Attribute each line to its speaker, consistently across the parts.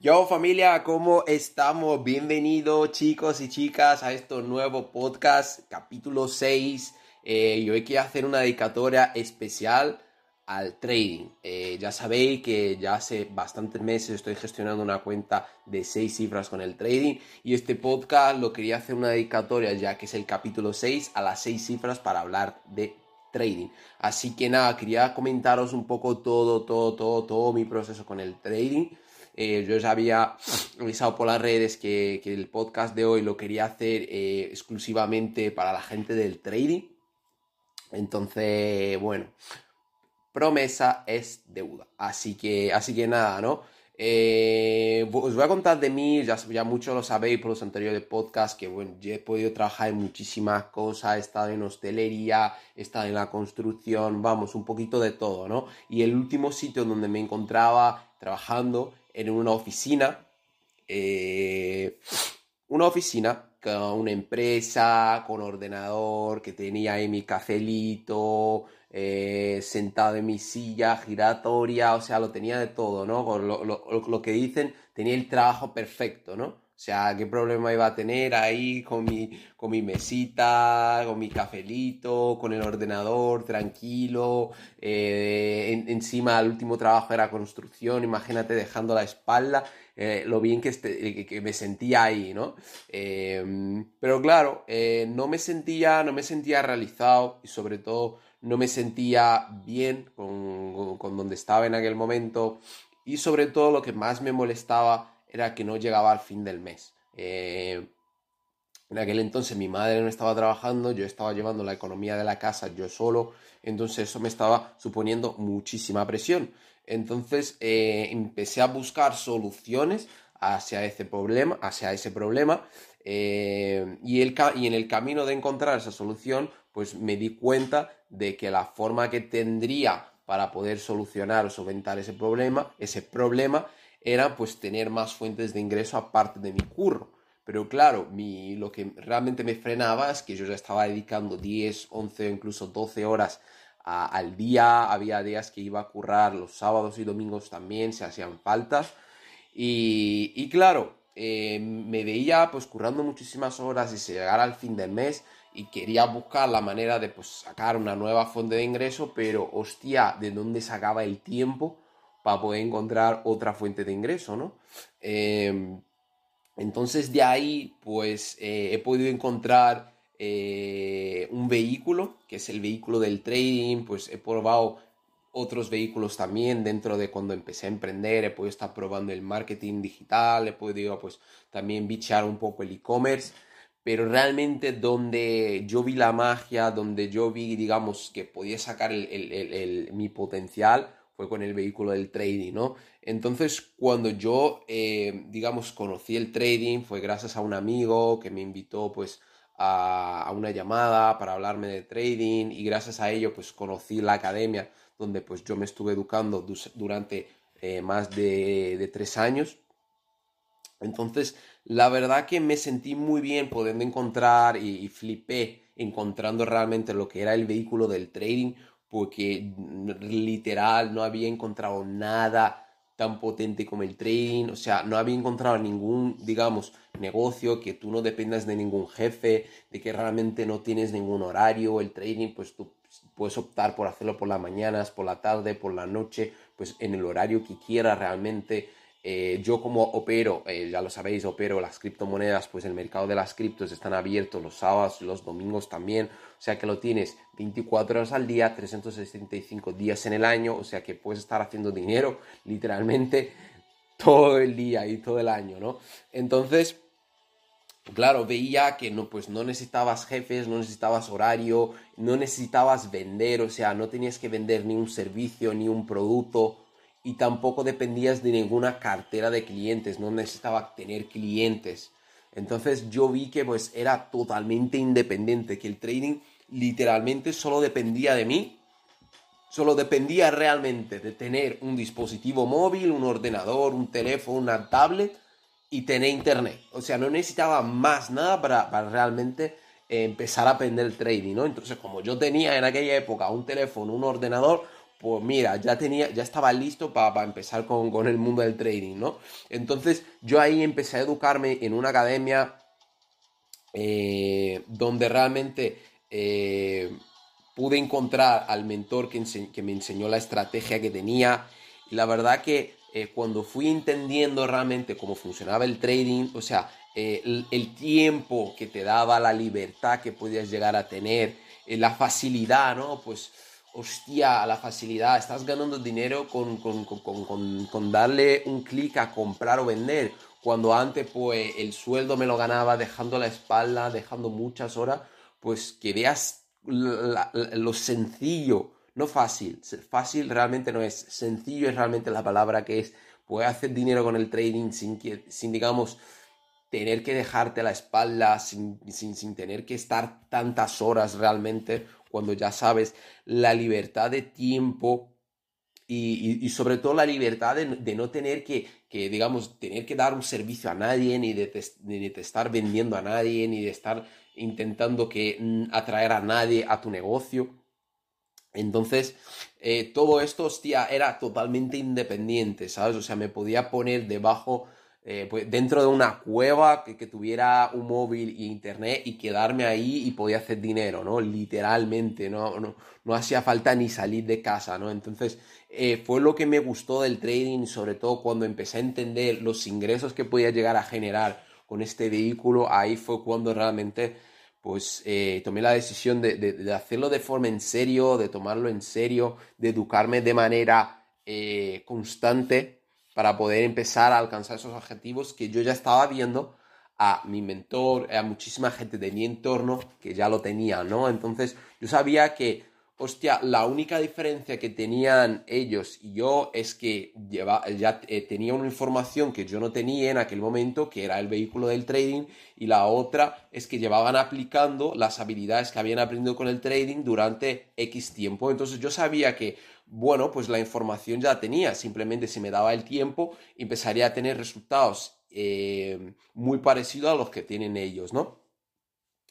Speaker 1: Yo familia, ¿cómo estamos? Bienvenidos chicos y chicas a este nuevo podcast, capítulo 6. Eh, yo hoy quiero hacer una dedicatoria especial al trading. Eh, ya sabéis que ya hace bastantes meses estoy gestionando una cuenta de 6 cifras con el trading y este podcast lo quería hacer una dedicatoria ya que es el capítulo 6 a las 6 cifras para hablar de trading. Así que nada, quería comentaros un poco todo, todo, todo, todo mi proceso con el trading. Eh, yo ya había avisado por las redes que, el podcast de hoy lo quería hacer eh, exclusivamente para la gente del trading. Entonces, bueno, promesa es deuda. Así que, así que nada, ¿no? Eh, os voy a contar de mí, ya, ya mucho lo sabéis por los anteriores podcasts, que bueno, yo he podido trabajar en muchísimas cosas, he estado en hostelería, he estado en la construcción, vamos, un poquito de todo, ¿no? Y el último sitio donde me encontraba trabajando en una oficina, eh, una oficina con una empresa, con ordenador, que tenía ahí mi cafelito, eh, sentado en mi silla giratoria, o sea, lo tenía de todo, ¿no? Con lo, lo, que dicen, tenía el trabajo perfecto, ¿no? O sea, ¿qué problema iba a tener ahí con mi, con mi mesita, con mi cafelito, con el ordenador, tranquilo? Eh, encima el último trabajo era construcción, imagínate dejando la espalda, eh, lo bien que, este, que, me sentía ahí, ¿no? Em, pero claro, eh, no me sentía, no me sentía realizado y sobre todo no me sentía bien con, con donde estaba en aquel momento y sobre todo lo que más me molestaba era que no llegaba al fin del mes. Eh, en aquel entonces mi madre no estaba trabajando, yo estaba llevando la economía de la casa yo solo, entonces eso me estaba suponiendo muchísima presión. Entonces eh, empecé a buscar soluciones hacia ese problema, hacia ese problema eh, y, el, y en el camino de encontrar esa solución, pues me di cuenta de que la forma que tendría para poder solucionar o solventar ese problema, ese problema era pues tener más fuentes de ingreso aparte de mi curro. Pero claro, mi, lo que realmente me frenaba es que yo ya estaba dedicando 10, 11 incluso 12 horas al día. Había días que iba a currar los sábados y domingos también, se hacían faltas. Y, y claro, eh, me veía pues currando muchísimas horas y se llegara al fin del mes y quería buscar la manera de pues sacar una nueva fuente de ingreso, pero hostia, ¿de dónde sacaba el tiempo? Para poder encontrar otra fuente de ingreso, ¿no? Em, entonces de ahí, pues eh, he podido encontrar eh, un vehículo, que es el vehículo del trading, pues he probado otros vehículos también dentro de cuando empecé a emprender, he podido estar probando el marketing digital, he podido pues también bichear un poco el e-commerce, pero realmente donde yo vi la magia, donde yo vi, digamos, que podía sacar mi potencial, fue con el vehículo del trading, ¿no? Entonces, cuando yo, eh, digamos, conocí el trading, fue gracias a un amigo que me invitó, pues, a, una llamada para hablarme de trading y gracias a ello, pues, conocí la academia donde, pues, yo me estuve educando durante eh, más de, tres años. Entonces, la verdad que me sentí muy bien pudiendo encontrar y, y flipé encontrando realmente lo que era el vehículo del trading porque literal no había encontrado nada tan potente como el trading, o sea, no había encontrado ningún, digamos, negocio que tú no dependas de ningún jefe, de que realmente no tienes ningún horario, el trading, pues tú puedes optar por hacerlo por las mañanas, por la tarde, por la noche, pues en el horario que quieras realmente. Eh, yo como opero, eh, ya lo sabéis, opero las criptomonedas, pues el mercado de las criptos están abiertos los sábados, los domingos también, o sea que lo tienes 24 horas al día, 365 días en el año, o sea que puedes estar haciendo dinero literalmente todo el día y todo el año, ¿no? Entonces, claro, veía que no, pues no necesitabas jefes, no necesitabas horario, no necesitabas vender, o sea, no tenías que vender ni un servicio ni un producto y tampoco dependías de ninguna cartera de clientes, no necesitaba tener clientes. Entonces yo vi que pues era totalmente independiente, que el trading literalmente solo dependía de mí, solo dependía realmente de tener un dispositivo móvil, un ordenador, un teléfono, una tablet y tener internet. O sea, no necesitaba más nada para, realmente empezar a aprender el trading, ¿no? Entonces, como yo tenía en aquella época un teléfono, un ordenador, pues mira, ya tenía, ya estaba listo para empezar con, el mundo del trading, ¿no? Entonces, yo ahí empecé a educarme en una academia eh, donde realmente eh, pude encontrar al mentor que, que, me enseñó la estrategia que tenía. Y la verdad que eh, cuando fui entendiendo realmente cómo funcionaba el trading, o sea, el, el, tiempo que te daba, la libertad que podías llegar a tener, la facilidad, ¿no? Pues hostia, la facilidad, estás ganando dinero con, con, darle un clic a comprar o vender, cuando antes pues el sueldo me lo ganaba dejando la espalda, dejando muchas horas, pues que veas lo sencillo, no fácil, fácil realmente no es, sencillo es realmente la palabra que es, puedes hacer dinero con el trading sin, que, sin digamos, tener que dejarte la espalda, sin, sin, sin tener que estar tantas horas realmente cuando ya sabes la libertad de tiempo y, sobre todo la libertad de, no tener que, digamos, tener que dar un servicio a nadie, ni de, estar vendiendo a nadie, ni de estar intentando que, mm, atraer a nadie a tu negocio. Entonces, eh, todo esto, hostia, era totalmente independiente, ¿sabes? O sea, me podía poner debajo eh, pues dentro de una cueva que, tuviera un móvil y internet y quedarme ahí y podía hacer dinero, ¿no? Literalmente, no, no, hacía falta ni salir de casa, ¿no? Entonces, eh, fue lo que me gustó del trading, sobre todo cuando empecé a entender los ingresos que podía llegar a generar con este vehículo, ahí fue cuando realmente pues eh, tomé la decisión de, de, hacerlo de forma en serio, de tomarlo en serio, de educarme de manera constante para poder empezar a alcanzar esos objetivos que yo ya estaba viendo a mi mentor, a muchísima gente de mi entorno que ya lo tenía, ¿no? Entonces yo sabía que, hostia, la única diferencia que tenían ellos y yo es que lleva, ya eh, tenía una información que yo no tenía en aquel momento, que era el vehículo del trading, y la otra es que llevaban aplicando las habilidades que habían aprendido con el trading durante X tiempo. Entonces yo sabía que bueno, pues la información ya tenía, simplemente si me daba el tiempo empezaría a tener resultados eh, muy parecidos a los que tienen ellos, ¿no?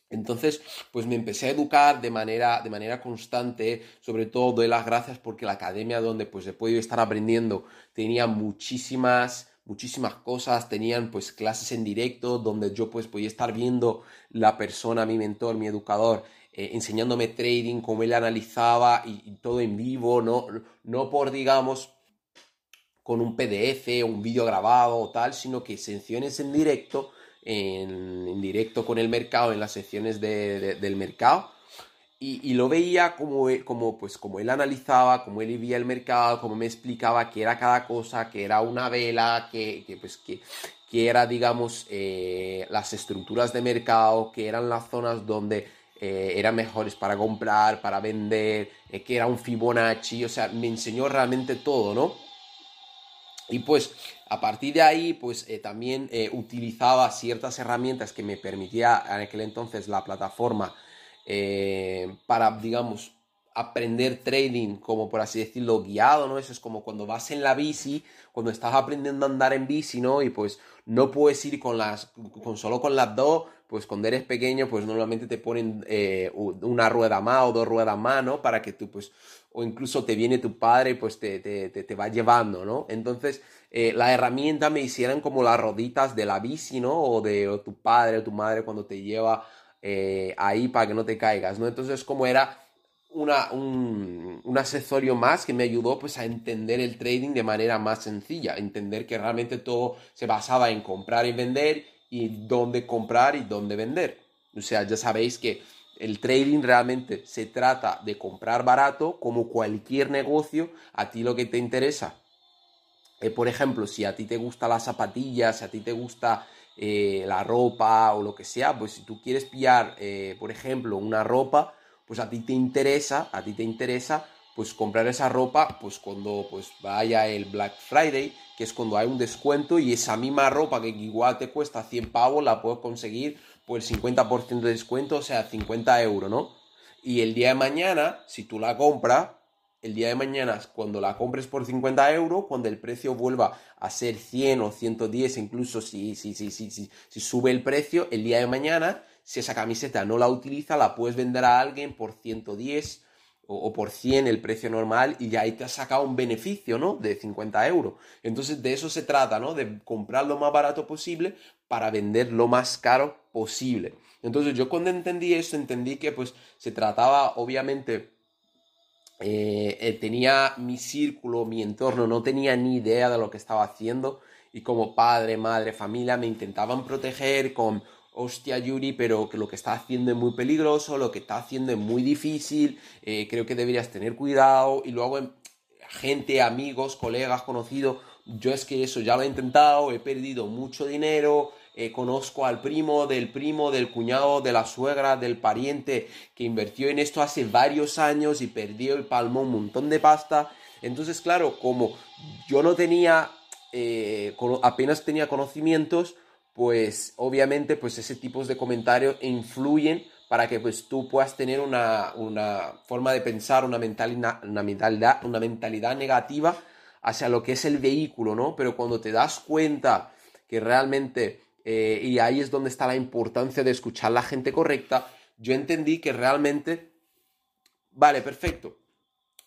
Speaker 1: Entonces, pues me empecé a educar de manera, de manera constante, sobre todo doy las gracias porque la academia donde pues he podido estar aprendiendo tenía muchísimas, muchísimas cosas, tenían pues clases en directo donde yo pues podía estar viendo la persona, mi mentor, mi educador, eh, enseñándome trading, cómo él analizaba y, todo en vivo, no, no por, digamos, con un PDF o un vídeo grabado o tal, sino que secciones en directo, en, directo con el mercado, en las secciones del mercado. Y, lo veía como, como, pues, como él analizaba, como él vivía el mercado, como me explicaba qué era cada cosa, que era una vela, que, pues, que, que era, digamos, eh, las estructuras de mercado, que eran las zonas donde eh, eran mejores para comprar, para vender, eh, que era un Fibonacci, o sea, me enseñó realmente todo, ¿no? Y pues a partir de ahí, pues eh, también utilizaba ciertas herramientas que me permitía en aquel entonces la plataforma para, digamos, aprender trading, como por así decirlo, guiado, ¿no? Eso es como cuando vas en la bici, cuando estás aprendiendo a andar en bici, ¿no? Y pues no puedes ir con las, con solo con las dos, pues cuando eres pequeño, pues normalmente te ponen eh, una rueda más o dos ruedas más, ¿no? Para que tú, pues, o incluso te viene tu padre, pues te, te, te, va llevando, ¿no? Entonces, eh, la herramienta me hicieran como las roditas de la bici, ¿no? O de tu padre o tu madre cuando te lleva eh, ahí para que no te caigas, ¿no? Entonces, como era una, un, un, accesorio más que me ayudó pues a entender el trading de manera más sencilla, entender que realmente todo se basaba en comprar y vender y dónde comprar y dónde vender. O sea, ya sabéis que el trading realmente se trata de comprar barato como cualquier negocio, a ti lo que te interesa. Eh, por ejemplo, si a ti te gusta las zapatillas, si a ti te gusta eh, la ropa o lo que sea, pues si tú quieres pillar, eh, por ejemplo, una ropa, pues a ti te interesa, a ti te interesa pues comprar esa ropa, pues cuando pues vaya el Black Friday, que es cuando hay un descuento y esa misma ropa que igual te cuesta 100 pavos, la puedes conseguir por el 50% de descuento, o sea, 50 euros, ¿no? Y el día de mañana, si tú la compras, el día de mañana, cuando la compres por 50 euros, cuando el precio vuelva a ser 100 o 110, incluso si, si, si, si, si, si sube el precio, el día de mañana, si esa camiseta no la utiliza, la puedes vender a alguien por 110 o, por 100 el precio normal y ya ahí te has sacado un beneficio, ¿no? De 50 euros. Entonces de eso se trata, ¿no? De comprar lo más barato posible para vender lo más caro posible. Entonces yo cuando entendí eso, entendí que pues se trataba obviamente... Eh, eh, tenía mi círculo, mi entorno, no tenía ni idea de lo que estaba haciendo y como padre, madre, familia me intentaban proteger con hostia Yuri, pero que lo que está haciendo es muy peligroso, lo que está haciendo es muy difícil, eh, creo que deberías tener cuidado. Y luego em, gente, amigos, colegas, conocidos, yo es que eso ya lo he intentado, he perdido mucho dinero, eh, conozco al primo, del primo, del cuñado, de la suegra, del pariente que invirtió en esto hace varios años y perdió el palmo un montón de pasta. Entonces, claro, como yo no tenía, eh, apenas tenía conocimientos, pues obviamente pues ese tipo de comentarios influyen para que pues tú puedas tener una, forma de pensar, una mentalidad, una, mentalidad, una mentalidad negativa hacia lo que es el vehículo, ¿no? Pero cuando te das cuenta que realmente, eh, y ahí es donde está la importancia de escuchar a la gente correcta, yo entendí que realmente, vale, perfecto,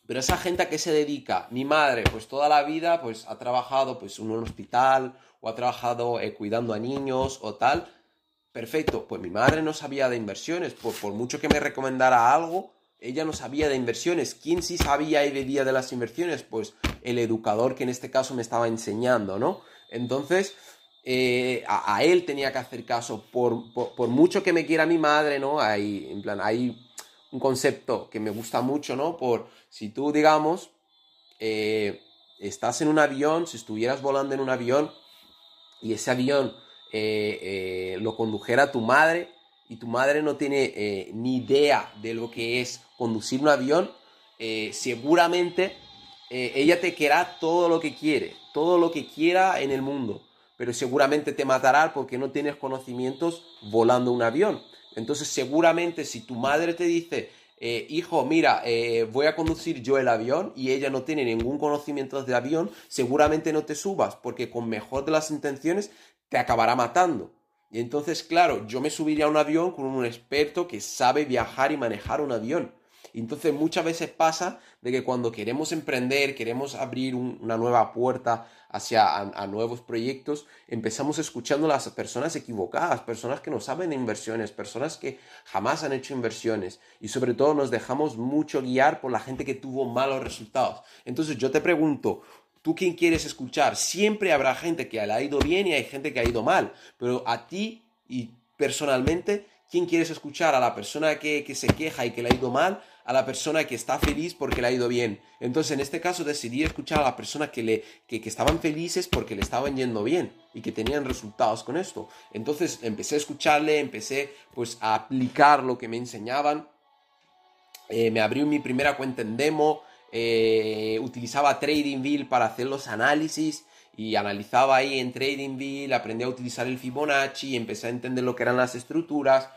Speaker 1: pero esa gente a qué se dedica, mi madre, pues toda la vida, pues ha trabajado pues en un hospital o ha trabajado eh, cuidando a niños o tal. Perfecto, pues mi madre no sabía de inversiones, por, por mucho que me recomendara algo, ella no sabía de inversiones. ¿Quién sí sabía y bebía de las inversiones? Pues el educador que en este caso me estaba enseñando, ¿no? Entonces, eh, a, él tenía que hacer caso. Por, por, mucho que me quiera mi madre, ¿no? Hay, en plan, hay un concepto que me gusta mucho, ¿no? Por si tú, digamos, eh, estás en un avión, si estuvieras volando en un avión, y ese avión eh, eh, lo condujera tu madre y tu madre no tiene eh, ni idea de lo que es conducir un avión, seguramente ella te querrá todo lo que quiere, todo lo que quiera en el mundo, pero seguramente te matará porque no tienes conocimientos volando un avión. Entonces seguramente si tu madre te dice, hijo, mira, voy a conducir yo el avión y ella no tiene ningún conocimiento de avión, seguramente no te subas, porque con mejor de las intenciones te acabará matando. Y entonces, claro, yo me subiría a un avión con un experto que sabe viajar y manejar un avión. Entonces muchas veces pasa de que cuando queremos emprender, queremos abrir una nueva puerta hacia nuevos proyectos, empezamos escuchando a las personas equivocadas, personas que no saben de inversiones, personas que jamás han hecho inversiones y sobre todo nos dejamos mucho guiar por la gente que tuvo malos resultados. Entonces yo te pregunto, ¿Tú quién quieres escuchar? Siempre habrá gente que le ha ido bien y hay gente que ha ido mal, pero a ti y personalmente, ¿quién quieres escuchar? ¿A la persona que, se queja y que le ha ido mal? ¿A la persona que está feliz porque le ha ido bien? Entonces, en este caso, decidí escuchar a las personas que, le, que, estaban felices porque le estaban yendo bien y que tenían resultados con esto. Entonces, empecé a escucharle, empecé pues a aplicar lo que me enseñaban. Eh, me abrí mi primera cuenta en demo, eh, utilizaba TradingView para hacer los análisis y analizaba ahí en TradingView, aprendí a utilizar el Fibonacci, empecé a entender lo que eran las estructuras,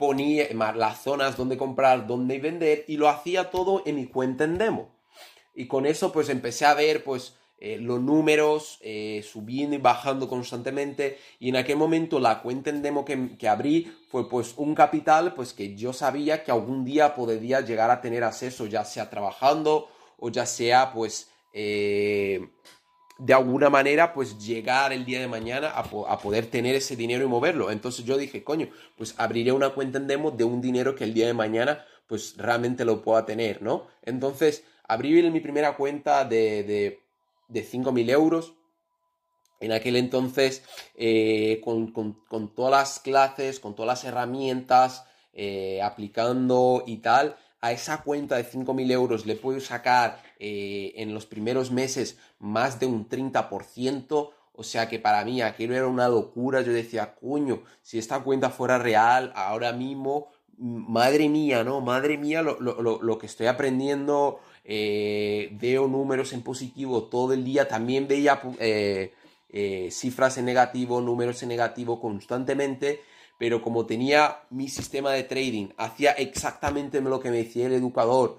Speaker 1: ponía las zonas donde comprar, donde vender y lo hacía todo en mi cuenta en demo. Y con eso pues empecé a ver pues eh, los números eh, subiendo y bajando constantemente y en aquel momento la cuenta en demo que, que, abrí fue pues un capital pues que yo sabía que algún día podría llegar a tener acceso ya sea trabajando o ya sea pues eh, de alguna manera pues llegar el día de mañana a, poder tener ese dinero y moverlo entonces yo dije coño pues abriré una cuenta en demo de un dinero que el día de mañana pues realmente lo pueda tener no entonces abrí mi primera cuenta de de 5.000 euros. En aquel entonces, eh, con, todas las clases, con todas las herramientas, eh, aplicando y tal, a esa cuenta de 5.000 euros le puedo sacar eh, en los primeros meses más de un 30%. O sea que para mí aquello era una locura. Yo decía, coño, si esta cuenta fuera real, ahora mismo, madre mía, ¿no? Madre mía lo, lo que estoy aprendiendo eh, veo números en positivo todo el día, también veía eh, cifras en negativo, números en negativo constantemente, pero como tenía mi sistema de trading, hacía exactamente lo que me decía el educador,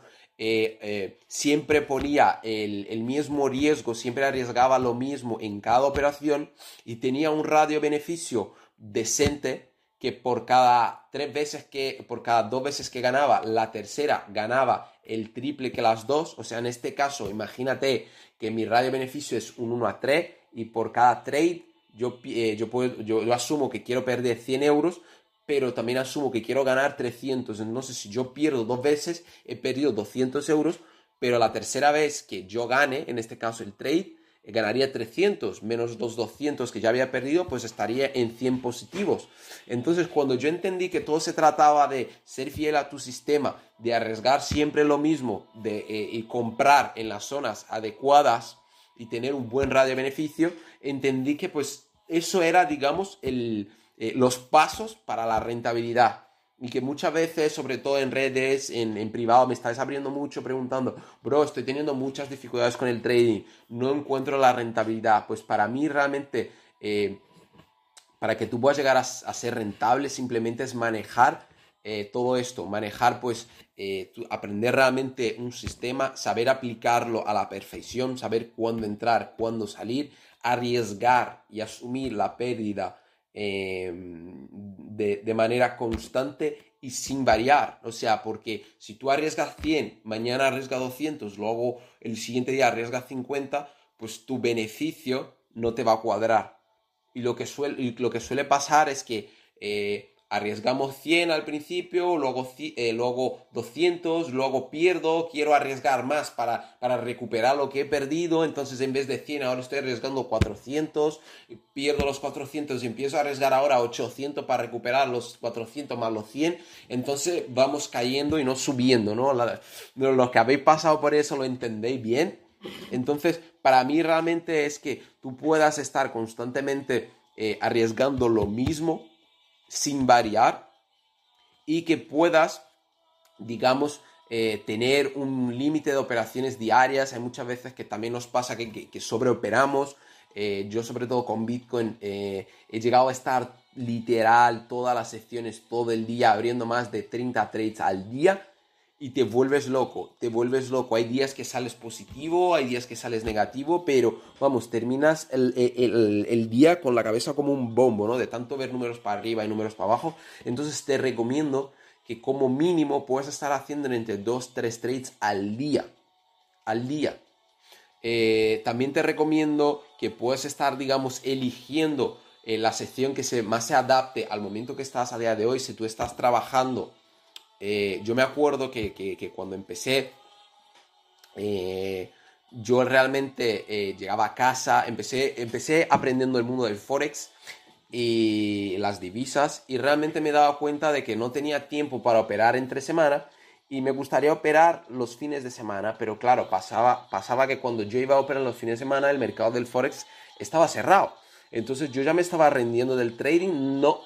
Speaker 1: siempre ponía el, el, mismo riesgo, siempre arriesgaba lo mismo en cada operación y tenía un radio beneficio decente que por cada tres veces que, por cada dos veces que ganaba, la tercera ganaba el triple que las dos. O sea, en este caso, imagínate que mi radio beneficio es un 1 a 3 y por cada trade yo, eh, yo, puedo, yo, asumo que quiero perder 100 euros, pero también asumo que quiero ganar 300. Entonces, si yo pierdo dos veces, he perdido 200 euros, pero la tercera vez que yo gane, en este caso el trade, ganaría 300 menos los 200 que ya había perdido, pues estaría en 100 positivos. Entonces, cuando yo entendí que todo se trataba de ser fiel a tu sistema, de arriesgar siempre lo mismo, de eh, y comprar en las zonas adecuadas y tener un buen radio beneficio, entendí que pues eso era, digamos, el, eh, los pasos para la rentabilidad y que muchas veces, sobre todo en redes, en, privado, me estáis abriendo mucho preguntando, bro, estoy teniendo muchas dificultades con el trading, no encuentro la rentabilidad. Pues para mí realmente, eh, para que tú puedas llegar a, ser rentable, simplemente es manejar eh, todo esto, manejar pues, eh, aprender realmente un sistema, saber aplicarlo a la perfección, saber cuándo entrar, cuándo salir, arriesgar y asumir la pérdida Em, de, manera constante y sin variar. O sea, porque si tú arriesgas 100, mañana arriesgas 200, luego el siguiente día arriesgas 50, pues tu beneficio no te va a cuadrar. Y lo que suele, lo que suele pasar es que eh, arriesgamos 100 al principio, luego, eh, luego 200, luego pierdo, quiero arriesgar más para, para, recuperar lo que he perdido, entonces en vez de 100 ahora estoy arriesgando 400, pierdo los 400 y empiezo a arriesgar ahora 800 para recuperar los 400 más los 100, entonces vamos cayendo y no subiendo, ¿no? lo que habéis pasado por eso lo entendéis bien. Entonces, para mí realmente es que tú puedas estar constantemente eh, arriesgando lo mismo sin variar y que puedas, digamos, eh, tener un límite de operaciones diarias. Hay muchas veces que también nos pasa que, que, sobreoperamos. Eh, yo sobre todo con Bitcoin eh, he llegado a estar literal todas las secciones todo el día abriendo más de 30 trades al día y te vuelves loco, te vuelves loco. Hay días que sales positivo, hay días que sales negativo, pero vamos, terminas el, día con la cabeza como un bombo, ¿no? De tanto ver números para arriba y números para abajo. Entonces te recomiendo que como mínimo puedas estar haciendo entre 2, 3 trades al día. Al día. Eh, también te recomiendo que puedas estar, digamos, eligiendo eh, la sección que se, más se adapte al momento que estás a día de hoy. Si tú estás trabajando eh, yo me acuerdo que, cuando empecé, eh, yo realmente eh, llegaba a casa, empecé, empecé aprendiendo el mundo del Forex y las divisas y realmente me daba cuenta de que no tenía tiempo para operar entre semana y me gustaría operar los fines de semana, pero claro, pasaba, pasaba que cuando yo iba a operar los fines de semana el mercado del Forex estaba cerrado. Entonces yo ya me estaba rendiendo del trading, no,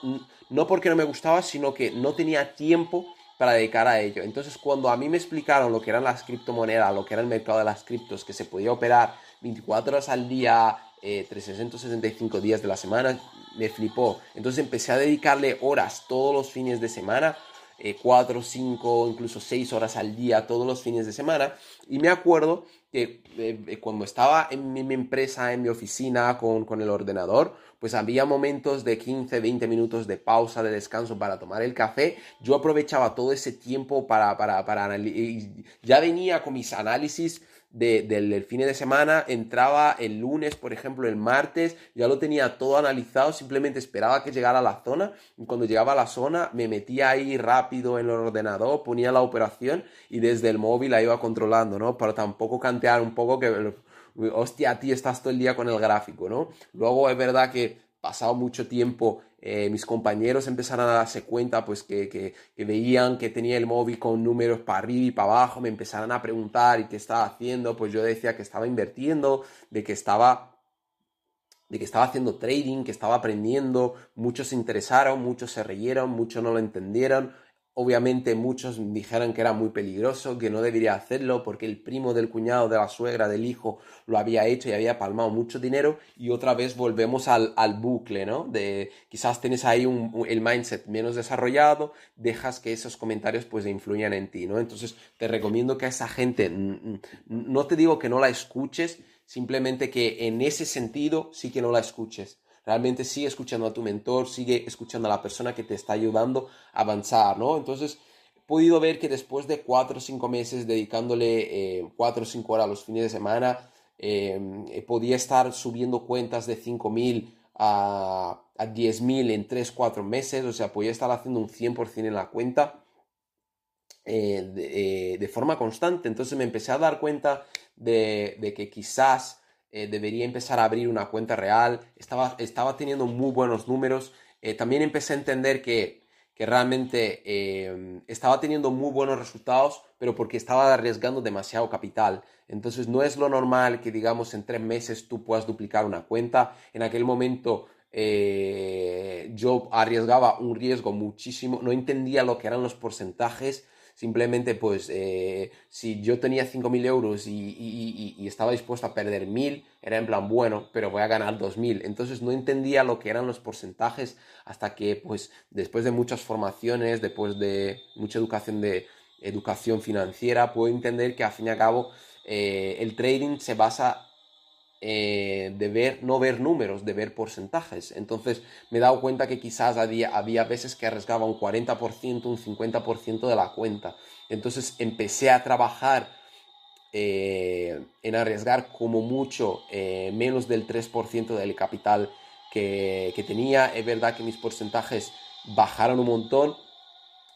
Speaker 1: no porque no me gustaba, sino que no tenía tiempo para dedicar a ello. Entonces, cuando a mí me explicaron lo que eran las criptomonedas, lo que era el mercado de las criptos, que se podía operar 24 horas al día, eh, 365 días de la semana, me flipó. Entonces empecé a dedicarle horas todos los fines de semana, eh, 4, 5, incluso 6 horas al día todos los fines de semana. Y me acuerdo que eh, eh, cuando estaba en mi, empresa, en mi oficina con, con el ordenador, pues había momentos de 15, 20 minutos de pausa, de descanso para tomar el café. Yo aprovechaba todo ese tiempo para, para, para ya venía con mis análisis del, fin de semana, entraba el lunes, por ejemplo, el martes, ya lo tenía todo analizado, simplemente esperaba que llegara a la zona y cuando llegaba a la zona me metía ahí rápido en el ordenador, ponía la operación y desde el móvil la iba controlando, ¿no? Para tampoco cantear un poco que hostia, ti estás todo el día con el gráfico, ¿no? Luego es verdad que pasado mucho tiempo eh, mis compañeros empezaron a darse cuenta pues que, que, veían que tenía el móvil con números para arriba y para abajo, me empezaron a preguntar y qué estaba haciendo, pues yo decía que estaba invirtiendo, de que estaba de que estaba haciendo trading, que estaba aprendiendo, muchos se interesaron, muchos se reyeron, muchos no lo entendieron, Obviamente muchos dijeron que era muy peligroso, que no debería hacerlo porque el primo del cuñado, de la suegra, del hijo lo había hecho y había palmado mucho dinero y otra vez volvemos al, bucle, ¿no? De quizás tienes ahí un, el mindset menos desarrollado, dejas que esos comentarios pues influyan en ti, ¿no? Entonces te recomiendo que a esa gente, no te digo que no la escuches, simplemente que en ese sentido sí que no la escuches realmente sigue escuchando a tu mentor, sigue escuchando a la persona que te está ayudando a avanzar, ¿no? Entonces, he podido ver que después de cuatro o cinco meses dedicándole eh, cuatro o cinco horas los fines de semana, eh, podía estar subiendo cuentas de 5.000 a, a 10.000 en 3, 4 meses, o sea, podía estar haciendo un 100% en la cuenta eh, de, forma constante. Entonces me empecé a dar cuenta de, de que quizás eh, debería empezar a abrir una cuenta real, estaba, estaba teniendo muy buenos números, eh, también empecé a entender que, que realmente eh, estaba teniendo muy buenos resultados, pero porque estaba arriesgando demasiado capital. Entonces no es lo normal que digamos en tres meses tú puedas duplicar una cuenta. En aquel momento yo arriesgaba un riesgo muchísimo, no entendía lo que eran los porcentajes Simplemente, pues, eh, si yo tenía 5.000 euros y, estaba dispuesto a perder 1.000, era en plan, bueno, pero voy a ganar 2.000. Entonces no entendía lo que eran los porcentajes hasta que, pues, después de muchas formaciones, después de mucha educación de educación financiera, puedo entender que al fin y al cabo eh, el trading se basa eh, de ver, no ver números, de ver porcentajes. Entonces me he dado cuenta que quizás había, había veces que arriesgaba un 40%, un 50% de la cuenta. Entonces empecé a trabajar eh, en arriesgar como mucho eh, menos del 3% del capital que, que tenía. Es verdad que mis porcentajes bajaron un montón,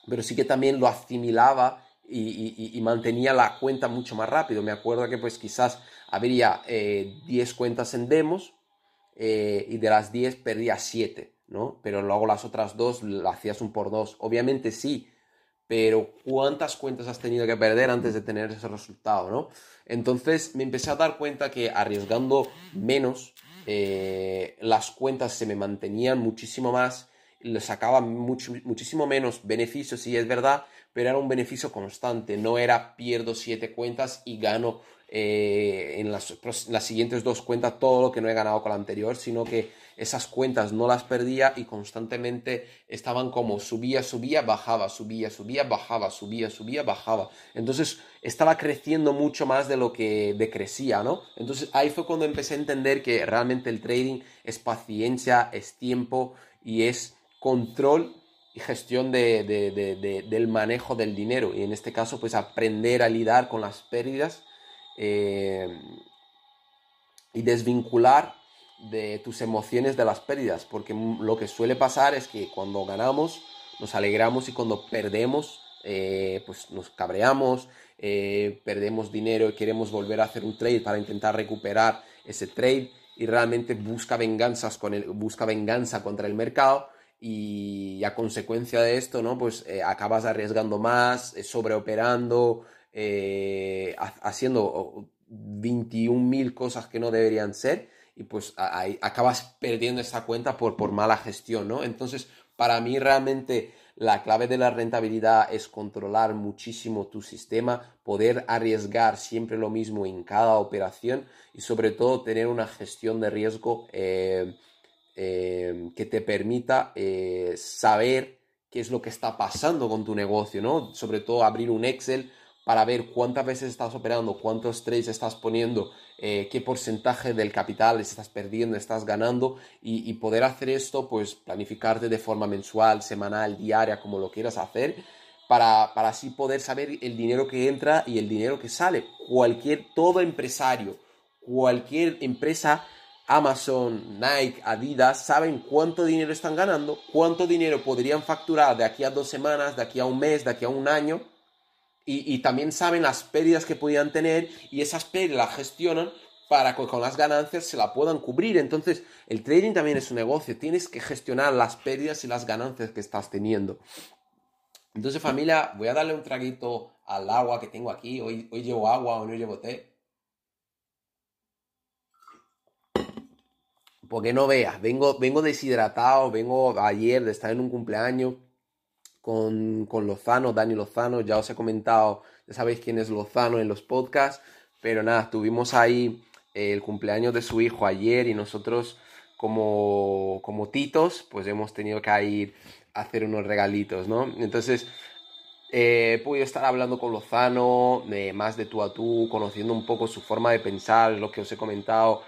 Speaker 1: pero sí que también lo asimilaba y, mantenía la cuenta mucho más rápido. Me acuerdo que pues quizás habría 10 eh, cuentas en demos eh, y de las 10 perdía 7, ¿no? Pero luego las otras dos las hacías un por dos. Obviamente sí, pero ¿cuántas cuentas has tenido que perder antes de tener ese resultado, ¿no? Entonces me empecé a dar cuenta que arriesgando menos, eh, las cuentas se me mantenían muchísimo más, le sacaba mucho, muchísimo menos beneficios, y es verdad, pero era un beneficio constante, no era pierdo siete cuentas y gano eh, en las, las, siguientes dos cuentas todo lo que no he ganado con la anterior, sino que esas cuentas no las perdía y constantemente estaban como subía, subía, bajaba, subía, subía, bajaba, subía, subía, bajaba. Entonces estaba creciendo mucho más de lo que decrecía, ¿no? Entonces ahí fue cuando empecé a entender que realmente el trading es paciencia, es tiempo y es control y gestión de, del manejo del dinero y en este caso pues aprender a lidiar con las pérdidas eh, y desvincular de tus emociones de las pérdidas porque lo que suele pasar es que cuando ganamos nos alegramos y cuando perdemos eh, pues nos cabreamos eh, perdemos dinero y queremos volver a hacer un trade para intentar recuperar ese trade y realmente busca venganzas con busca venganza contra el mercado y a consecuencia de esto, ¿no? Pues eh, acabas arriesgando más, sobreoperando, eh, haciendo 21.000 cosas que no deberían ser y pues acabas perdiendo esa cuenta por, por mala gestión, ¿no? Entonces, para mí realmente la clave de la rentabilidad es controlar muchísimo tu sistema, poder arriesgar siempre lo mismo en cada operación y sobre todo tener una gestión de riesgo eh, que te permita eh, saber qué es lo que está pasando con tu negocio, ¿no? Sobre todo abrir un Excel para ver cuántas veces estás operando, cuántos trades estás poniendo, eh, qué porcentaje del capital estás perdiendo, estás ganando y, poder hacer esto, pues planificarte de forma mensual, semanal, diaria, como lo quieras hacer, para, para así poder saber el dinero que entra y el dinero que sale. Cualquier, todo empresario, cualquier empresa Amazon, Nike, Adidas saben cuánto dinero están ganando, cuánto dinero podrían facturar de aquí a dos semanas, de aquí a un mes, de aquí a un año, y, también saben las pérdidas que podían tener y esas pérdidas las gestionan para que con las ganancias se la puedan cubrir. Entonces, el trading también es un negocio, tienes que gestionar las pérdidas y las ganancias que estás teniendo. Entonces, familia, voy a darle un traguito al agua que tengo aquí. Hoy, hoy llevo agua o no llevo té. porque no veas, vengo, vengo deshidratado, vengo ayer de estar en un cumpleaños con, con Lozano, Dani Lozano, ya os he comentado, ya sabéis quién es Lozano en los podcasts, pero nada, tuvimos ahí el cumpleaños de su hijo ayer y nosotros como, como titos, pues hemos tenido que ir a hacer unos regalitos, ¿no? Entonces, eh, he podido estar hablando con Lozano, de más de tú a tú, conociendo un poco su forma de pensar, lo que os he comentado.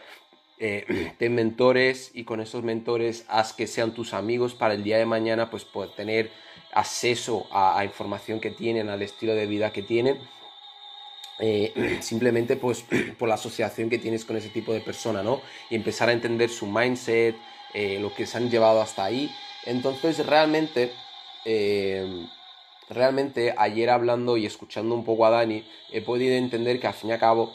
Speaker 1: Eh, ten mentores y con esos mentores haz que sean tus amigos para el día de mañana, pues poder tener acceso a, información que tienen, al estilo de vida que tienen. Eh, simplemente pues por la asociación que tienes con ese tipo de persona, ¿no? Y empezar a entender su mindset, lo que se han llevado hasta ahí. Entonces realmente realmente ayer hablando y escuchando un poco a Dani, he podido entender que al fin y al cabo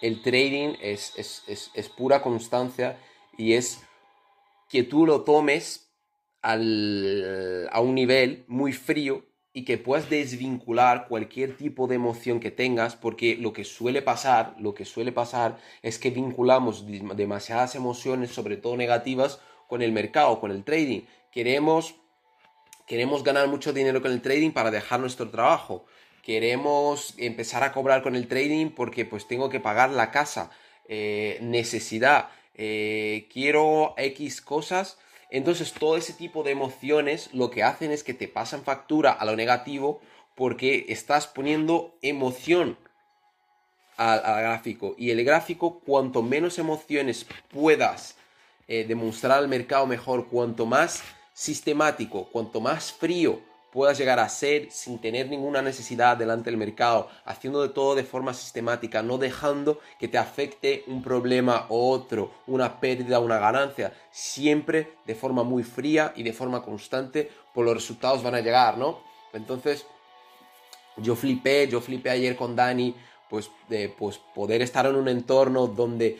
Speaker 1: el trading es, es, pura constancia y es que tú lo tomes al, a un nivel muy frío y que puedas desvincular cualquier tipo de emoción que tengas, porque lo que suele pasar, lo que suele pasar es que vinculamos demasiadas emociones, sobre todo negativas, con el mercado, con el trading. Queremos queremos ganar mucho dinero con el trading para dejar nuestro trabajo. Queremos empezar a cobrar con el trading porque pues tengo que pagar la casa. Eh, necesidad. Eh, quiero X cosas. Entonces todo ese tipo de emociones lo que hacen es que te pasan factura a lo negativo porque estás poniendo emoción al, gráfico. Y el gráfico, cuanto menos emociones puedas eh, demostrar al mercado mejor, cuanto más sistemático, cuanto más frío puedas llegar a ser sin tener ninguna necesidad delante del mercado, haciendo de todo de forma sistemática, no dejando que te afecte un problema o otro, una pérdida una ganancia, siempre de forma muy fría y de forma constante, pues los resultados van a llegar, ¿no? Entonces, yo flipé, yo flipé ayer con Dani, pues, de, pues poder estar en un entorno donde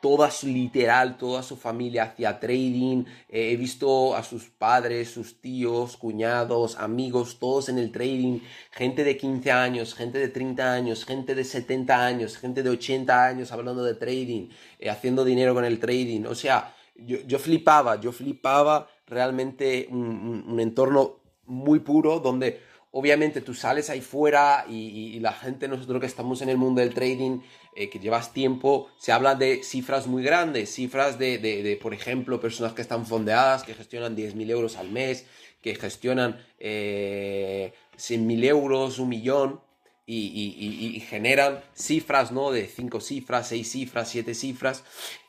Speaker 1: toda su, literal, toda su familia hacía trading. Eh, he visto a sus padres, sus tíos, cuñados, amigos, todos en el trading. Gente de 15 años, gente de 30 años, gente de 70 años, gente de 80 años hablando de trading, eh, haciendo dinero con el trading. O sea, yo, flipaba, yo flipaba realmente un entorno muy puro donde obviamente tú sales ahí fuera y, la gente, nosotros que estamos en el mundo del trading, eh, que llevas tiempo, se habla de cifras muy grandes, cifras de, por ejemplo, personas que están fondeadas, que gestionan 10.000 euros al mes, que gestionan eh, 100.000 euros, un millón. Y, y, generan cifras, ¿no? De 5 cifras, 6 cifras, 7 cifras.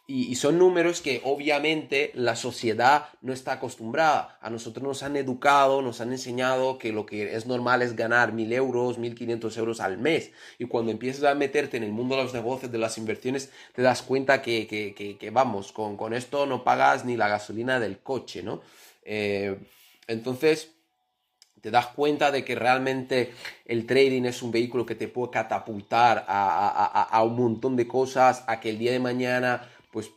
Speaker 1: Y, son números que obviamente la sociedad no está acostumbrada. A nosotros nos han educado, nos han enseñado que lo que es normal es ganar mil euros, mil quinientos euros al mes. Y cuando empiezas a meterte en el mundo de los negocios, de las inversiones, te das cuenta que, que, vamos, con, con, esto no pagas ni la gasolina del coche, ¿no? Eh, entonces te das cuenta de que realmente el trading es un vehículo que te puede catapultar a, a, a, un montón de cosas, a que el día de mañana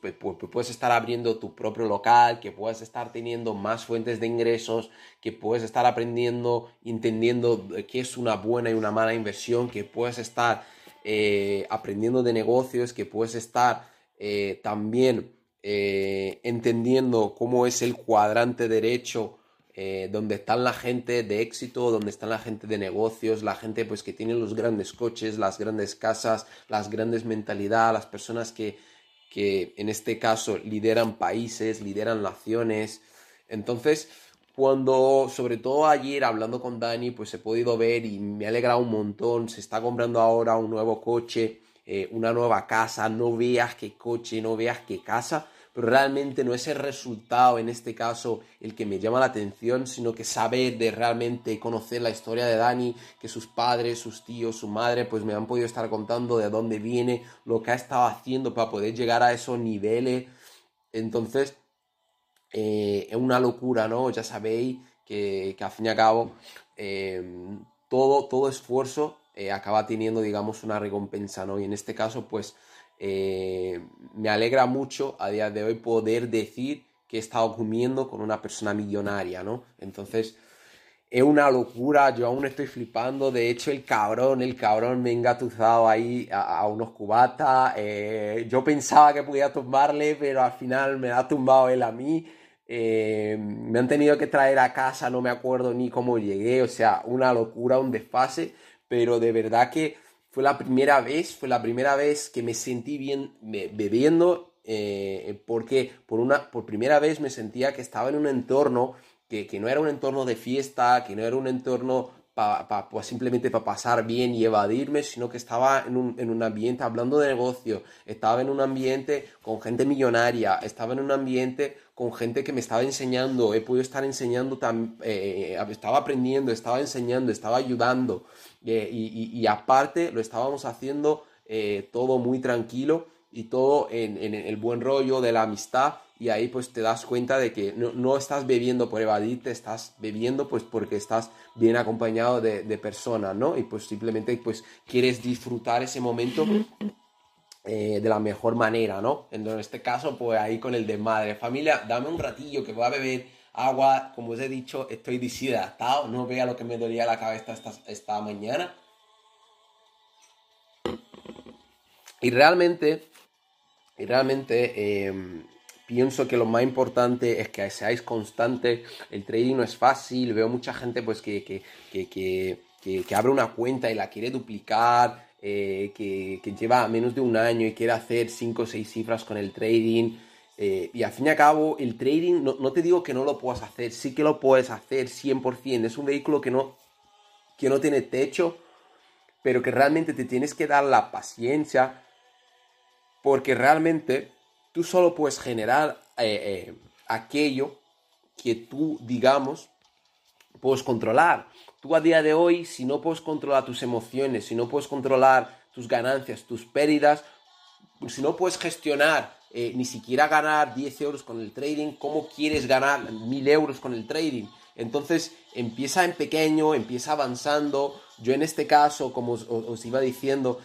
Speaker 1: pues, puedes estar abriendo tu propio local, que puedes estar teniendo más fuentes de ingresos, que puedes estar aprendiendo, entendiendo qué es una buena y una mala inversión, que puedes estar eh, aprendiendo de negocios, que puedes estar eh, también eh, entendiendo cómo es el cuadrante derecho donde están la gente de éxito, donde están la gente de negocios, la gente pues que tiene los grandes coches, las grandes casas, las grandes mentalidades, las personas que que en este caso lideran países, lideran naciones. Entonces, cuando, sobre todo ayer hablando con Dani, pues he podido ver y me ha alegrado un montón, se está comprando ahora un nuevo coche, eh, una nueva casa, no veas qué coche, no veas qué casa, pero realmente no es el resultado en este caso el que me llama la atención, sino que saber de realmente conocer la historia de Dani, que sus padres, sus tíos, su madre, pues me han podido estar contando de dónde viene, lo que ha estado haciendo para poder llegar a esos niveles. Entonces, eh, es una locura, ¿no? Ya sabéis que, que al fin y al cabo, eh, todo, todo esfuerzo eh, acaba teniendo, digamos, una recompensa, ¿no? Y en este caso, pues eh, me alegra mucho a día de hoy poder decir que he estado comiendo con una persona millonaria, ¿no? Entonces, es una locura, yo aún estoy flipando, de hecho el cabrón, el cabrón me ha engatuzado ahí a, unos cubatas, eh, yo pensaba que podía tumbarle, pero al final me ha tumbado él a mí, Eh, me han tenido que traer a casa, no me acuerdo ni cómo llegué, o sea, una locura, un desfase, pero de verdad que fue la primera vez, fue la primera vez que me sentí bien bebiendo, eh, porque por, una, por primera vez me sentía que estaba en un entorno que, que no era un entorno de fiesta, que no era un entorno simplemente para pasar bien y evadirme, sino que estaba en un, en un, ambiente hablando de negocio, estaba en un ambiente con gente millonaria, estaba en un ambiente con gente que me estaba enseñando, he podido estar enseñando, eh, estaba aprendiendo, estaba enseñando, estaba ayudando eh, y, aparte lo estábamos haciendo eh, todo muy tranquilo y todo en, en el buen rollo de la amistad y ahí pues te das cuenta de que no, estás bebiendo por evadirte, estás bebiendo pues porque estás bien acompañado de, personas, ¿no? Y pues simplemente pues quieres disfrutar ese momento eh, de la mejor manera, ¿no? En este caso pues ahí con el de madre, familia, dame un ratillo que voy a beber agua, como os he dicho, estoy deshidratado, no vea lo que me dolía la cabeza esta, esta mañana. Y realmente, y realmente... Em, pienso que lo más importante es que seáis constantes. El trading no es fácil. Veo mucha gente pues que, que, que, que abre una cuenta y la quiere duplicar, eh, que, lleva menos de un año y quiere hacer 5 o 6 cifras con el trading. Eh, y al fin y al cabo, el trading, no, no, te digo que no lo puedas hacer, sí que lo puedes hacer 100%. Es un vehículo que no, que no tiene techo, pero que realmente te tienes que dar la paciencia, porque realmente tú solo puedes generar eh, eh, aquello que tú, digamos, puedes controlar. Tú a día de hoy, si no puedes controlar tus emociones, si no puedes controlar tus ganancias, tus pérdidas, si no puedes gestionar eh, ni siquiera ganar 10 euros con el trading, ¿cómo quieres ganar 1000 euros con el trading? Entonces empieza en pequeño, empieza avanzando. Yo en este caso, como os, iba diciendo,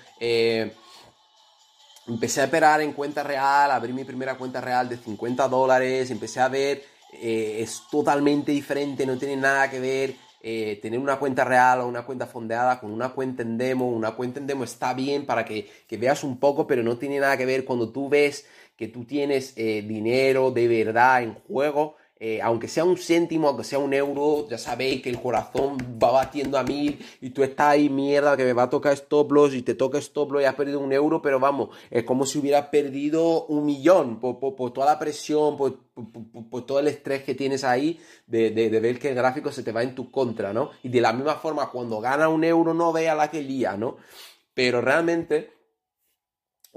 Speaker 1: empecé a operar en cuenta real, abrí mi primera cuenta real de 50 dólares, empecé a ver, eh, es totalmente diferente, no tiene nada que ver eh, tener una cuenta real o una cuenta fondeada con una cuenta en demo. Una cuenta en demo está bien para que, veas un poco, pero no tiene nada que ver cuando tú ves que tú tienes eh, dinero de verdad en juego eh, aunque sea un céntimo, aunque sea un euro, ya sabéis que el corazón va batiendo a mil y tú estás ahí, mierda, que me va a tocar stop loss y te toca stop loss y has perdido un euro, pero vamos, es como si hubieras perdido un millón por, toda la presión, por, todo el estrés que tienes ahí de, ver que el gráfico se te va en tu contra, ¿no? Y de la misma forma, cuando gana un euro, no vea la que lía, ¿no? Pero realmente...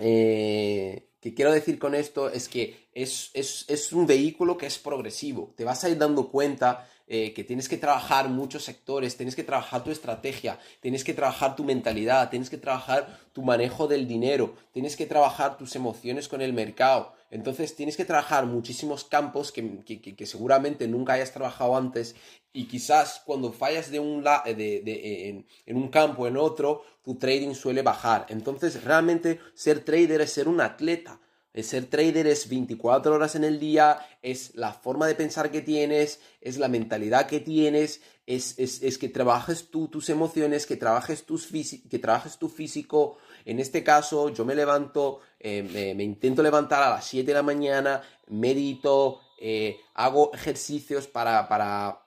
Speaker 1: Eh, que quiero decir con esto es que es, es, un vehículo que es progresivo. Te vas a ir dando cuenta eh, que tienes que trabajar muchos sectores, tienes que trabajar tu estrategia, tienes que trabajar tu mentalidad, tienes que trabajar tu manejo del dinero, tienes que trabajar tus emociones con el mercado. Entonces tienes que trabajar muchísimos campos que, que, seguramente nunca hayas trabajado antes y quizás cuando fallas de un de, en, un campo en otro, tu trading suele bajar. Entonces realmente ser trader es ser un atleta. El ser trader es 24 horas en el día, es la forma de pensar que tienes, es la mentalidad que tienes, es, es, es que trabajes tú tus emociones, que trabajes, tus que trabajes tu físico. En este caso, yo me levanto, eh, me, intento levantar a las 7 de la mañana, medito, eh, hago ejercicios para, para,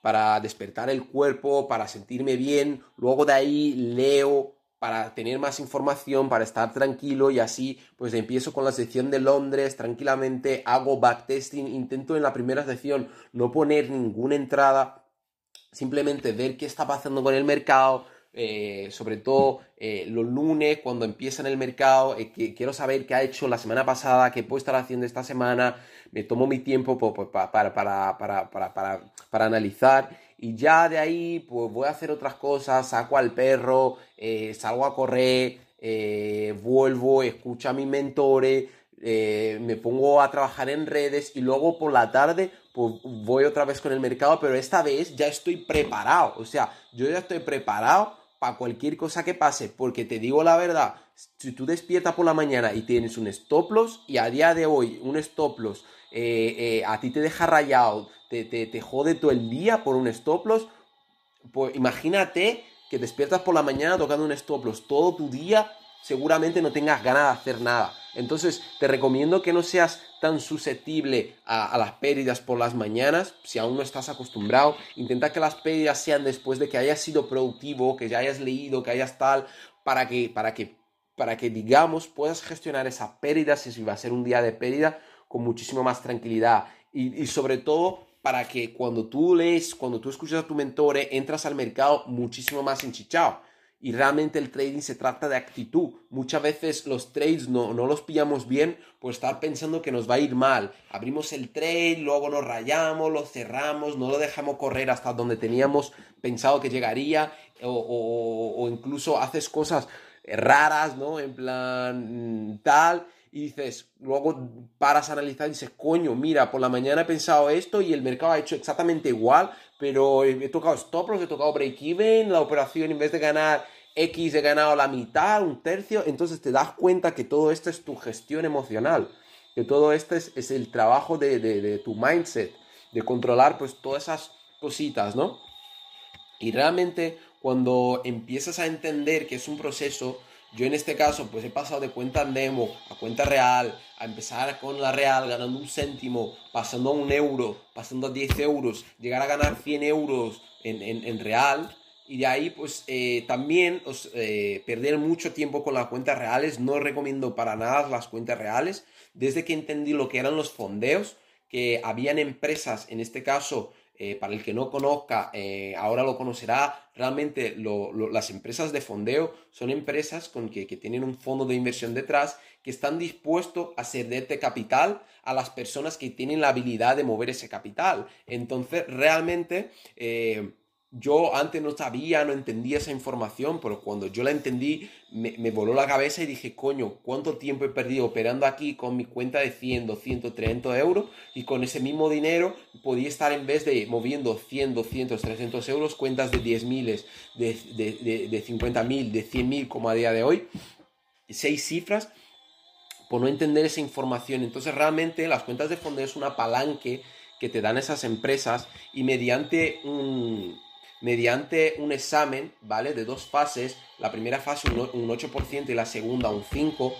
Speaker 1: para despertar el cuerpo, para sentirme bien. Luego de ahí leo, para tener más información, para estar tranquilo y así pues empiezo con la sección de Londres tranquilamente, hago backtesting, intento en la primera sección no poner ninguna entrada, simplemente ver qué está pasando con el mercado, eh, sobre todo eh, los lunes cuando empieza en el mercado, eh, quiero saber qué ha hecho la semana pasada, qué puedo estar haciendo esta semana, me tomo mi tiempo para, para, para, para, analizar. Y ya de ahí pues voy a hacer otras cosas, saco al perro, salgo a correr, vuelvo, escucho a mis mentores, me pongo a trabajar en redes y luego por la tarde pues voy otra vez con el mercado, pero esta vez ya estoy preparado, o sea, yo ya estoy preparado para cualquier cosa que pase, porque te digo la verdad, si tú despiertas por la mañana y tienes un stop loss y a día de hoy un stop loss eh, eh, a ti te deja rayado, te, te, jode todo el día por un stop loss, pues imagínate que despiertas por la mañana tocando un stop loss todo tu día seguramente no tengas ganas de hacer nada. Entonces, te recomiendo que no seas tan susceptible a, las pérdidas por las mañanas, si aún no estás acostumbrado. Intenta que las pérdidas sean después de que hayas sido productivo, que ya hayas leído, que hayas tal, para que, para que, para que digamos, puedas gestionar esa pérdida, si va a ser un día de pérdida, con muchísimo más tranquilidad. Y, y sobre todo, para que cuando tú lees, cuando tú escuchas a tu mentor, entras al mercado muchísimo más enchichado y realmente el trading se trata de actitud. Muchas veces los trades no, no, los pillamos bien por estar pensando que nos va a ir mal. Abrimos el trade, luego nos rayamos, lo cerramos, no lo dejamos correr hasta donde teníamos pensado que llegaría o, o incluso haces cosas raras, ¿no? En plan mm, tal y dices, luego paras a analizar y dices, coño, mira, por la mañana he pensado esto y el mercado ha hecho exactamente igual, pero he tocado stop loss, he tocado break even, la operación en vez de ganar X he ganado la mitad, un tercio, entonces te das cuenta que todo esto es tu gestión emocional, que todo esto es, el trabajo de, de tu mindset, de controlar pues todas esas cositas, ¿no? Y realmente cuando empiezas a entender que es un proceso, yo en este caso, pues he pasado de cuenta demo a cuenta real, a empezar con la real ganando un céntimo, pasando a un euro, pasando a 10 euros, llegar a ganar 100 euros en, real. Y de ahí, pues eh, también os, eh, perder mucho tiempo con las cuentas reales. No recomiendo para nada las cuentas reales. Desde que entendí lo que eran los fondeos, que habían empresas, en este caso, eh, para el que no conozca, ahora lo conocerá, realmente las empresas de fondeo son empresas con que, tienen un fondo de inversión detrás que están dispuestos a cederte capital a las personas que tienen la habilidad de mover ese capital. Entonces, realmente... Yo antes no sabía, no entendía esa información, pero cuando yo la entendí me, voló la cabeza y dije, coño, ¿cuánto tiempo he perdido operando aquí con mi cuenta de 100, 200, 300 euros? Y con ese mismo dinero podía estar en vez de moviendo 100, 200, 300 euros, cuentas de 10 miles, de, de, de, 50 mil, de 100 mil como a día de hoy, seis cifras, por no entender esa información. Entonces realmente las cuentas de fondo es una palanque que te dan esas empresas y mediante un mediante un examen, ¿vale? De dos fases, la primera fase un 8% y la segunda un 5%,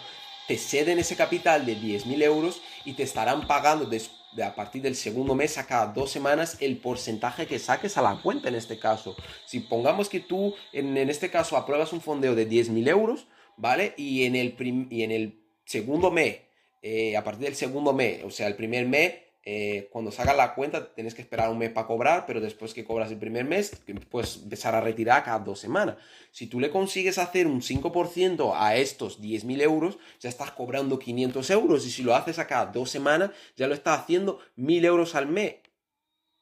Speaker 1: te ceden ese capital de 10.000 euros y te estarán pagando de, a partir del segundo mes a cada dos semanas el porcentaje que saques a la cuenta en este caso. Si pongamos que tú en, este caso apruebas un fondeo de 10.000 euros, ¿vale? Y en el, y en el segundo mes, eh, a partir del segundo mes, o sea, el primer mes, eh, cuando salgas la cuenta tienes que esperar un mes para cobrar, pero después que cobras el primer mes, puedes empezar a retirar cada dos semanas. Si tú le consigues hacer un 5% a estos 10.000 euros, ya estás cobrando 500 euros. Y si lo haces a cada dos semanas, ya lo estás haciendo 1.000 euros al mes.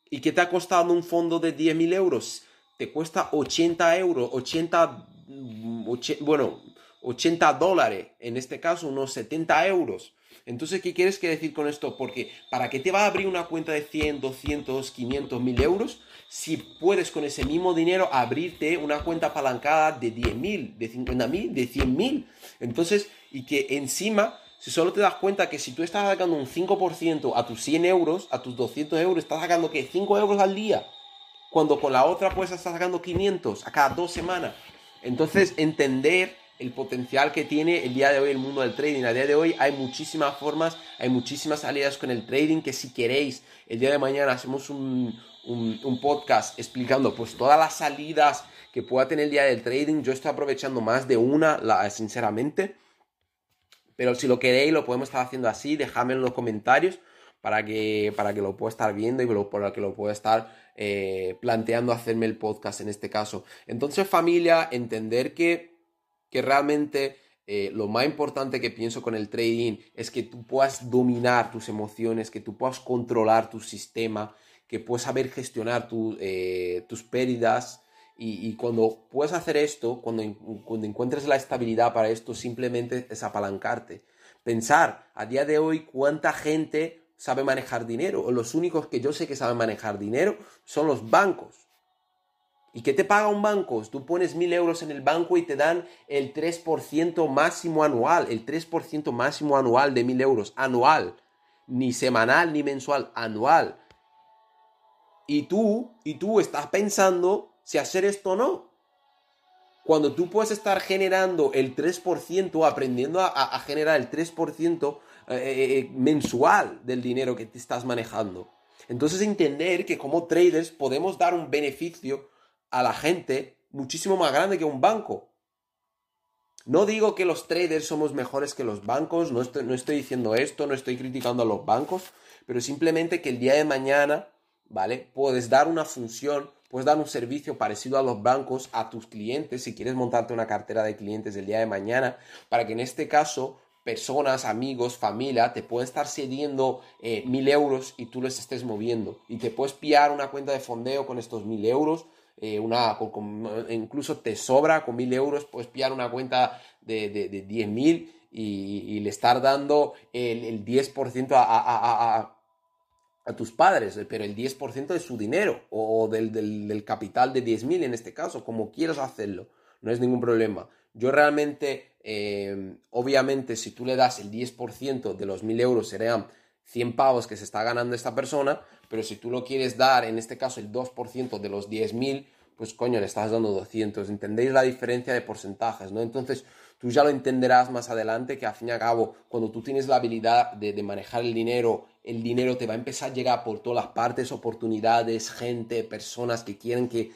Speaker 1: ¿Y qué te ha costado un fondo de 10.000 euros? Te cuesta 80 euros, 80, mm, bueno, 80 dólares, en este caso unos 70 euros. Entonces, ¿qué quieres que decir con esto? Porque ¿para qué te va a abrir una cuenta de 100, 200, 500 mil euros si puedes con ese mismo dinero abrirte una cuenta apalancada de 10 mil, de 50 mil, de 100 mil? Entonces, y que encima, si solo te das cuenta que si tú estás sacando un 5% a tus 100 euros, a tus 200 euros, estás sacando que 5 euros al día, cuando con la otra puedes estar sacando 500 a cada dos semanas. Entonces, entender el potencial que tiene el día de hoy el mundo del trading. A día de hoy hay muchísimas formas, hay muchísimas salidas con el trading que si queréis, el día de mañana hacemos un, podcast explicando pues todas las salidas que pueda tener el día del trading. Yo estoy aprovechando más de una, la, sinceramente. Pero si lo queréis, lo podemos estar haciendo así. Dejadme en los comentarios para que, para que lo pueda estar viendo y para que lo pueda estar eh, planteando hacerme el podcast en este caso. Entonces, familia, entender que que realmente eh, lo más importante que pienso con el trading es que tú puedas dominar tus emociones, que tú puedas controlar tu sistema, que puedas saber gestionar eh, tus pérdidas. Y, cuando puedes hacer esto, cuando, cuando encuentres la estabilidad para esto, simplemente es apalancarte. Pensar a día de hoy cuánta gente sabe manejar dinero. Los únicos que yo sé que saben manejar dinero son los bancos. ¿Y qué te paga un banco? Tú pones mil euros en el banco y te dan el 3% máximo anual, el 3% máximo anual de mil euros, anual, ni semanal ni mensual, anual. Y tú, y tú estás pensando si hacer esto o no. cuando tú puedes estar generando el 3%, aprendiendo a, generar el 3% eh, eh, eh, mensual del dinero que te estás manejando. Entonces entender que como traders podemos dar un beneficio a la gente muchísimo más grande que un banco. No digo que los traders somos mejores que los bancos, no estoy, no estoy diciendo esto, no estoy criticando a los bancos, pero simplemente que el día de mañana, ¿vale? Puedes dar una función puedes dar un servicio parecido a los bancos a tus clientes si quieres montarte una cartera de clientes el día de mañana, para que en este caso personas, amigos, familia, te pueden estar cediendo eh, mil euros y tú les estés moviendo. Y te puedes pillar una cuenta de fondeo con estos mil euros, eh, una, incluso te sobra con mil euros, puedes pillar una cuenta de, de, diez mil y, le estar dando el, el 10% a, a tus padres, pero el 10% de su dinero o del, del, capital de 10.000 en este caso, como quieras hacerlo, no es ningún problema. Yo realmente, eh, obviamente, si tú le das el 10% de los 1.000 euros, serían 100 pavos que se está ganando esta persona, pero si tú lo quieres dar, en este caso, el 2% de los 10.000, pues coño, le estás dando 200. ¿Entendéis la diferencia de porcentajes, no? Entonces, tú ya lo entenderás más adelante que al fin y al cabo, cuando tú tienes la habilidad de, de manejar el dinero el dinero te va a empezar a llegar por todas las partes, oportunidades, gente, personas que quieren que,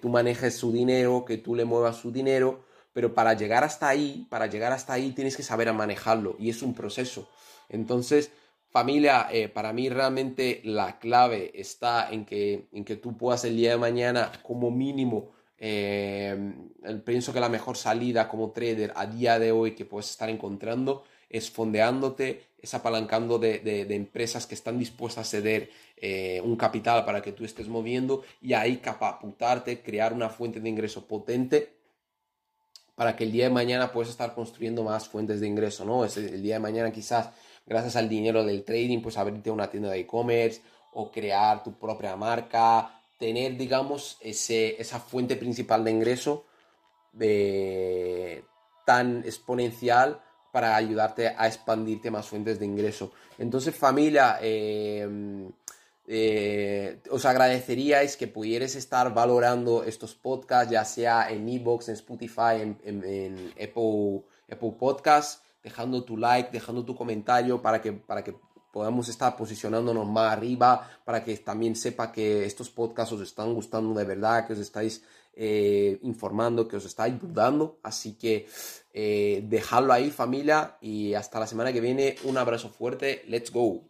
Speaker 1: tú manejes su dinero, que tú le muevas su dinero, pero para llegar hasta ahí, para llegar hasta ahí tienes que saber a manejarlo y es un proceso. Entonces, familia, eh, para mí realmente la clave está en que, en que tú puedas el día de mañana como mínimo eh, pienso que la mejor salida como trader a día de hoy que puedes estar encontrando es fondeándote, es apalancando de, empresas que están dispuestas a ceder eh, un capital para que tú estés moviendo y ahí capacitarte, crear una fuente de ingreso potente para que el día de mañana puedas estar construyendo más fuentes de ingreso, ¿no? Es el día de mañana quizás gracias al dinero del trading, pues abrirte una tienda de e-commerce o crear tu propia marca, tener, digamos, ese, esa fuente principal de ingreso de, tan exponencial para ayudarte a expandirte más fuentes de ingreso. Entonces, familia, em, eh, os agradeceríais que pudierais estar valorando estos podcasts, ya sea en Ebox, en Spotify, en, Apple, Apple Podcasts, dejando tu like, dejando tu comentario para que, para que podamos estar posicionándonos más arriba, para que también sepa que estos podcasts os están gustando de verdad, que os estáis eh, informando, que os estáis ayudando. Así que eh, dejadlo ahí familia y hasta la semana que viene. Un abrazo fuerte. Let's go.